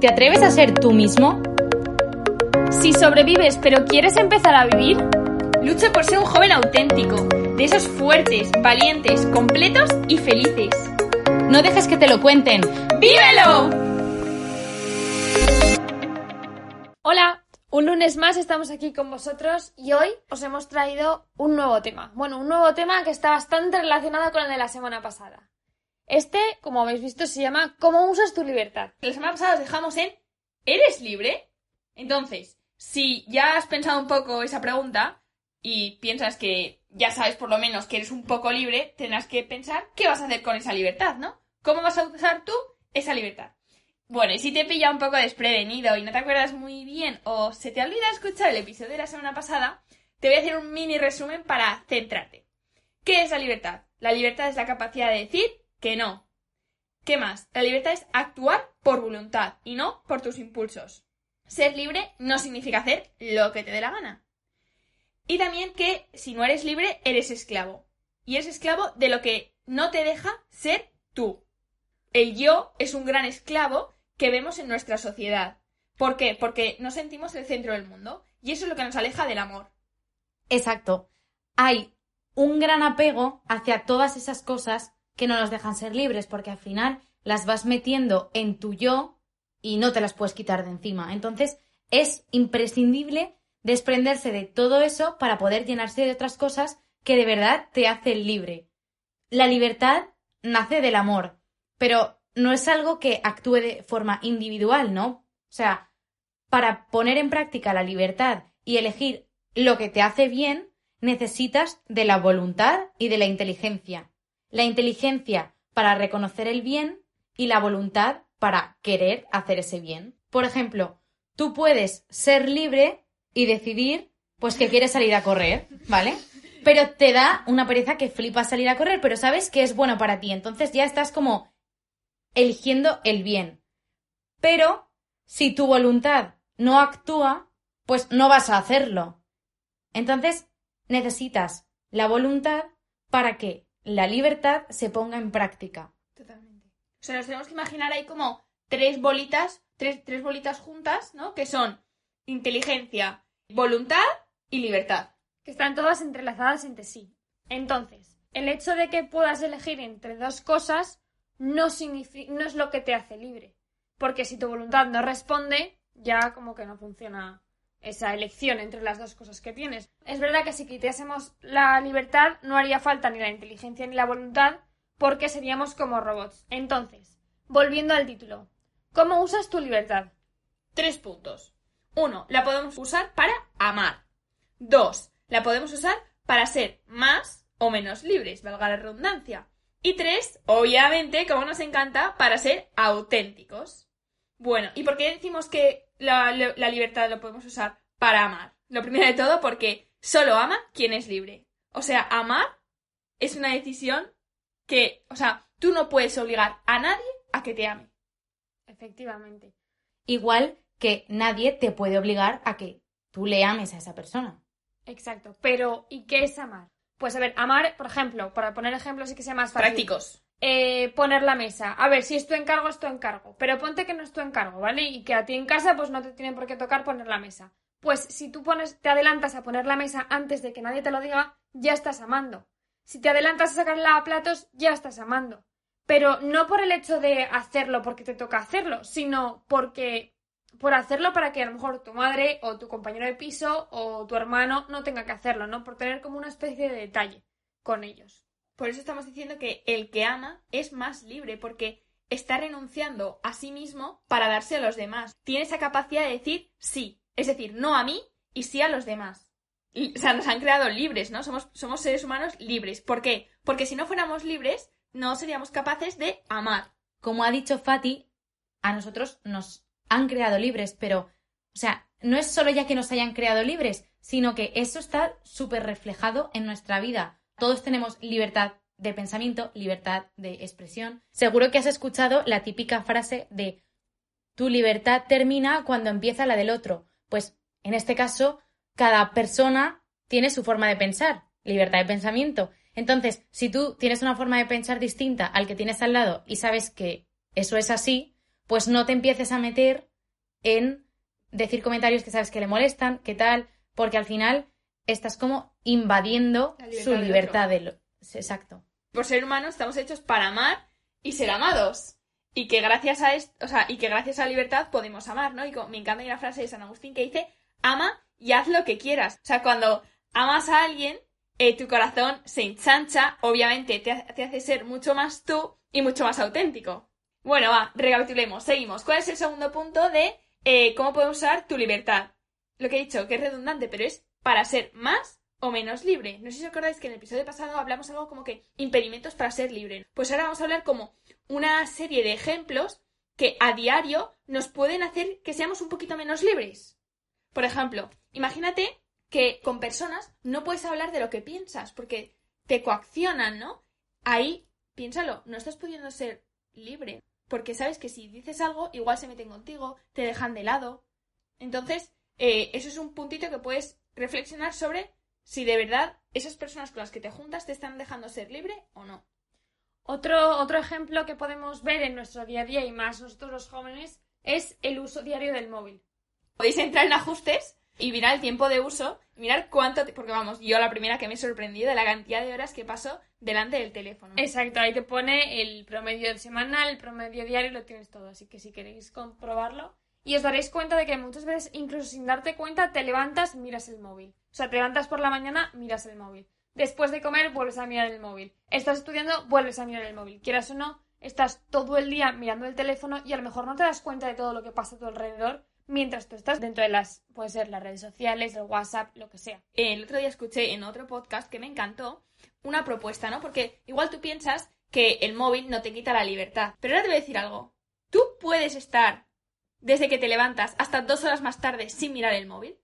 ¿Te atreves a ser tú mismo? Si sobrevives pero quieres empezar a vivir, lucha por ser un joven auténtico, de esos fuertes, valientes, completos y felices. No dejes que te lo cuenten. ¡Vívelo! Hola, un lunes más estamos aquí con vosotros y hoy os hemos traído un nuevo tema. Bueno, un nuevo tema que está bastante relacionado con el de la semana pasada. Este, como habéis visto, se llama ¿Cómo usas tu libertad? La semana pasada os dejamos en ¿Eres libre? Entonces, si ya has pensado un poco esa pregunta y piensas que ya sabes por lo menos que eres un poco libre, tendrás que pensar qué vas a hacer con esa libertad, ¿no? ¿Cómo vas a usar tú esa libertad? Bueno, y si te pilla un poco desprevenido y no te acuerdas muy bien o se te olvida escuchar el episodio de la semana pasada, te voy a hacer un mini resumen para centrarte. ¿Qué es la libertad? La libertad es la capacidad de decir que no. ¿Qué más? La libertad es actuar por voluntad y no por tus impulsos. Ser libre no significa hacer lo que te dé la gana. Y también que si no eres libre, eres esclavo. Y eres esclavo de lo que no te deja ser tú. El yo es un gran esclavo que vemos en nuestra sociedad. ¿Por qué? Porque nos sentimos el centro del mundo. Y eso es lo que nos aleja del amor. Exacto. Hay un gran apego hacia todas esas cosas que no nos dejan ser libres, porque al final las vas metiendo en tu yo y no te las puedes quitar de encima. Entonces, es imprescindible desprenderse de todo eso para poder llenarse de otras cosas que de verdad te hacen libre. La libertad nace del amor, pero no es algo que actúe de forma individual, ¿no? O sea, para poner en práctica la libertad y elegir lo que te hace bien, necesitas de la voluntad y de la inteligencia la inteligencia para reconocer el bien y la voluntad para querer hacer ese bien. Por ejemplo, tú puedes ser libre y decidir pues que quieres salir a correr, ¿vale? Pero te da una pereza que flipa salir a correr, pero sabes que es bueno para ti, entonces ya estás como eligiendo el bien. Pero si tu voluntad no actúa, pues no vas a hacerlo. Entonces necesitas la voluntad para que la libertad se ponga en práctica. Totalmente. O sea, nos tenemos que imaginar ahí como tres bolitas, tres, tres bolitas juntas, ¿no? Que son inteligencia, voluntad y libertad. Que están todas entrelazadas entre sí. Entonces, el hecho de que puedas elegir entre dos cosas no, no es lo que te hace libre. Porque si tu voluntad no responde, ya como que no funciona esa elección entre las dos cosas que tienes. Es verdad que si quitásemos la libertad no haría falta ni la inteligencia ni la voluntad porque seríamos como robots. Entonces, volviendo al título, ¿cómo usas tu libertad? Tres puntos. Uno, la podemos usar para amar. Dos, la podemos usar para ser más o menos libres, valga la redundancia. Y tres, obviamente, como nos encanta, para ser auténticos. Bueno, ¿y por qué decimos que la, libertad lo podemos usar para amar. Lo primero de todo porque solo ama quien es libre. O sea, amar es una decisión que, o sea, tú no puedes obligar a nadie a que te ame. Efectivamente. Igual que nadie te puede obligar a que tú le ames a esa persona. Exacto. Pero, ¿y qué es amar? Pues a ver, amar, por ejemplo, para poner ejemplos sí que sea más fácil. Prácticos. Eh, poner la mesa. A ver, si es tu encargo, es tu encargo. Pero ponte que no es tu encargo, ¿vale? Y que a ti en casa, pues no te tiene por qué tocar poner la mesa. Pues si tú pones, te adelantas a poner la mesa antes de que nadie te lo diga, ya estás amando. Si te adelantas a sacar la platos, ya estás amando. Pero no por el hecho de hacerlo porque te toca hacerlo, sino porque por hacerlo para que a lo mejor tu madre o tu compañero de piso o tu hermano no tenga que hacerlo, ¿no? Por tener como una especie de detalle con ellos. Por eso estamos diciendo que el que ama es más libre, porque está renunciando a sí mismo para darse a los demás. Tiene esa capacidad de decir sí, es decir, no a mí y sí a los demás. o sea, nos han creado libres, ¿no? Somos, somos seres humanos libres. ¿Por qué? Porque si no fuéramos libres, no seríamos capaces de amar. Como ha dicho Fati, a nosotros nos han creado libres, pero, o sea, no es solo ya que nos hayan creado libres, sino que eso está súper reflejado en nuestra vida todos tenemos libertad de pensamiento, libertad de expresión. Seguro que has escuchado la típica frase de tu libertad termina cuando empieza la del otro. Pues en este caso, cada persona tiene su forma de pensar, libertad de pensamiento. Entonces, si tú tienes una forma de pensar distinta al que tienes al lado y sabes que eso es así, pues no te empieces a meter en decir comentarios que sabes que le molestan, qué tal, porque al final estás como invadiendo La libertad su libertad de lo... Exacto. Por ser humanos estamos hechos para amar y ser amados. Y que gracias a esto, o sea, y que gracias a la libertad podemos amar, ¿no? Y me encanta una frase de San Agustín que dice, ama y haz lo que quieras. O sea, cuando amas a alguien, eh, tu corazón se ensancha, obviamente te hace ser mucho más tú y mucho más auténtico. Bueno, va, recapitulemos, seguimos. ¿Cuál es el segundo punto de eh, cómo puedes usar tu libertad? Lo que he dicho, que es redundante, pero es para ser más o menos libre. No sé si os acordáis que en el episodio pasado hablamos algo como que impedimentos para ser libre. Pues ahora vamos a hablar como una serie de ejemplos que a diario nos pueden hacer que seamos un poquito menos libres. Por ejemplo, imagínate que con personas no puedes hablar de lo que piensas porque te coaccionan, ¿no? Ahí, piénsalo, no estás pudiendo ser libre. Porque sabes que si dices algo, igual se meten contigo, te dejan de lado. Entonces, eh, eso es un puntito que puedes reflexionar sobre si de verdad esas personas con las que te juntas te están dejando ser libre o no. Otro, otro ejemplo que podemos ver en nuestro día a día y más nosotros los jóvenes es el uso diario del móvil. Podéis entrar en ajustes y mirar el tiempo de uso, y mirar cuánto, porque vamos, yo la primera que me he sorprendido de la cantidad de horas que paso delante del teléfono. Exacto, ahí te pone el promedio semanal, el promedio diario, lo tienes todo. Así que si queréis comprobarlo. Y os daréis cuenta de que muchas veces, incluso sin darte cuenta, te levantas, miras el móvil. O sea, te levantas por la mañana, miras el móvil. Después de comer, vuelves a mirar el móvil. Estás estudiando, vuelves a mirar el móvil. Quieras o no, estás todo el día mirando el teléfono y a lo mejor no te das cuenta de todo lo que pasa a tu alrededor mientras tú estás dentro de las, puede ser las redes sociales, el WhatsApp, lo que sea. El otro día escuché en otro podcast que me encantó una propuesta, ¿no? Porque igual tú piensas que el móvil no te quita la libertad. Pero ahora te voy a decir algo. Tú puedes estar desde que te levantas hasta dos horas más tarde sin mirar el móvil.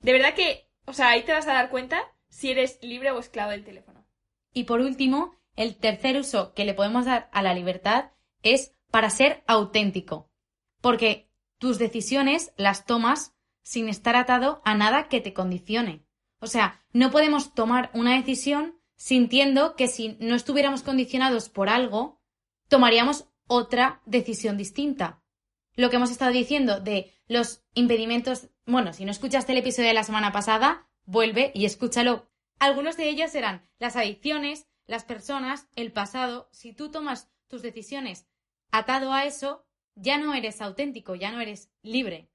De verdad que, o sea, ahí te vas a dar cuenta si eres libre o esclavo del teléfono. Y por último, el tercer uso que le podemos dar a la libertad es para ser auténtico. Porque tus decisiones las tomas sin estar atado a nada que te condicione. O sea, no podemos tomar una decisión sintiendo que si no estuviéramos condicionados por algo, tomaríamos otra decisión distinta. Lo que hemos estado diciendo de los impedimentos, bueno, si no escuchaste el episodio de la semana pasada, vuelve y escúchalo. Algunos de ellos eran las adicciones, las personas, el pasado. Si tú tomas tus decisiones atado a eso, ya no eres auténtico, ya no eres libre.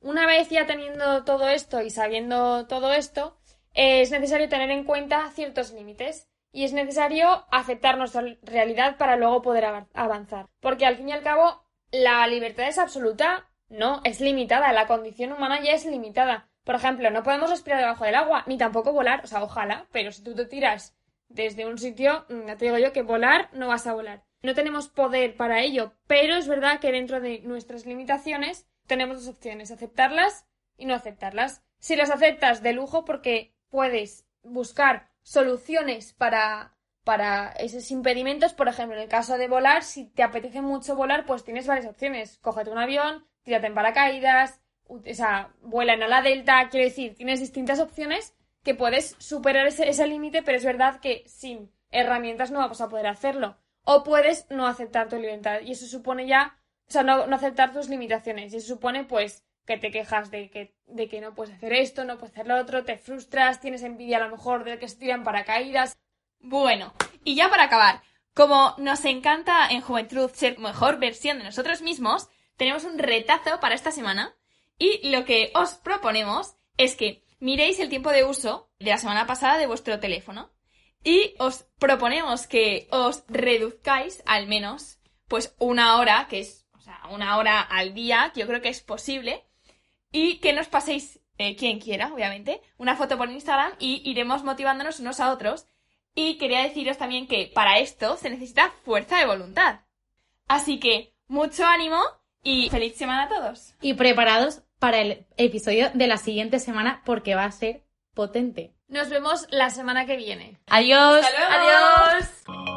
Una vez ya teniendo todo esto y sabiendo todo esto, es necesario tener en cuenta ciertos límites y es necesario aceptar nuestra realidad para luego poder av- avanzar. Porque al fin y al cabo, la libertad es absoluta, no, es limitada, la condición humana ya es limitada. Por ejemplo, no podemos respirar debajo del agua, ni tampoco volar, o sea, ojalá, pero si tú te tiras desde un sitio, mm, ya te digo yo que volar no vas a volar. No tenemos poder para ello, pero es verdad que dentro de nuestras limitaciones tenemos dos opciones, aceptarlas y no aceptarlas. Si las aceptas de lujo porque puedes buscar soluciones para, para esos impedimentos, por ejemplo, en el caso de volar, si te apetece mucho volar, pues tienes varias opciones. Cógete un avión, tírate en paracaídas, o sea, vuela en ala delta, quiero decir, tienes distintas opciones que puedes superar ese, ese límite, pero es verdad que sin herramientas no vamos a poder hacerlo. O puedes no aceptar tu libertad y eso supone ya, o sea, no, no aceptar tus limitaciones y eso supone pues que te quejas de que, de que no puedes hacer esto, no puedes hacer lo otro, te frustras, tienes envidia a lo mejor del que se tiran paracaídas. Bueno, y ya para acabar, como nos encanta en Juventud ser mejor versión de nosotros mismos, tenemos un retazo para esta semana y lo que os proponemos es que miréis el tiempo de uso de la semana pasada de vuestro teléfono y os proponemos que os reduzcáis al menos pues una hora, que es o sea, una hora al día, que yo creo que es posible, y que nos paséis, eh, quien quiera, obviamente, una foto por Instagram y iremos motivándonos unos a otros y quería deciros también que para esto se necesita fuerza de voluntad. Así que mucho ánimo y feliz semana a todos. Y preparados para el episodio de la siguiente semana porque va a ser potente. Nos vemos la semana que viene. Adiós. ¡Hasta luego! Adiós.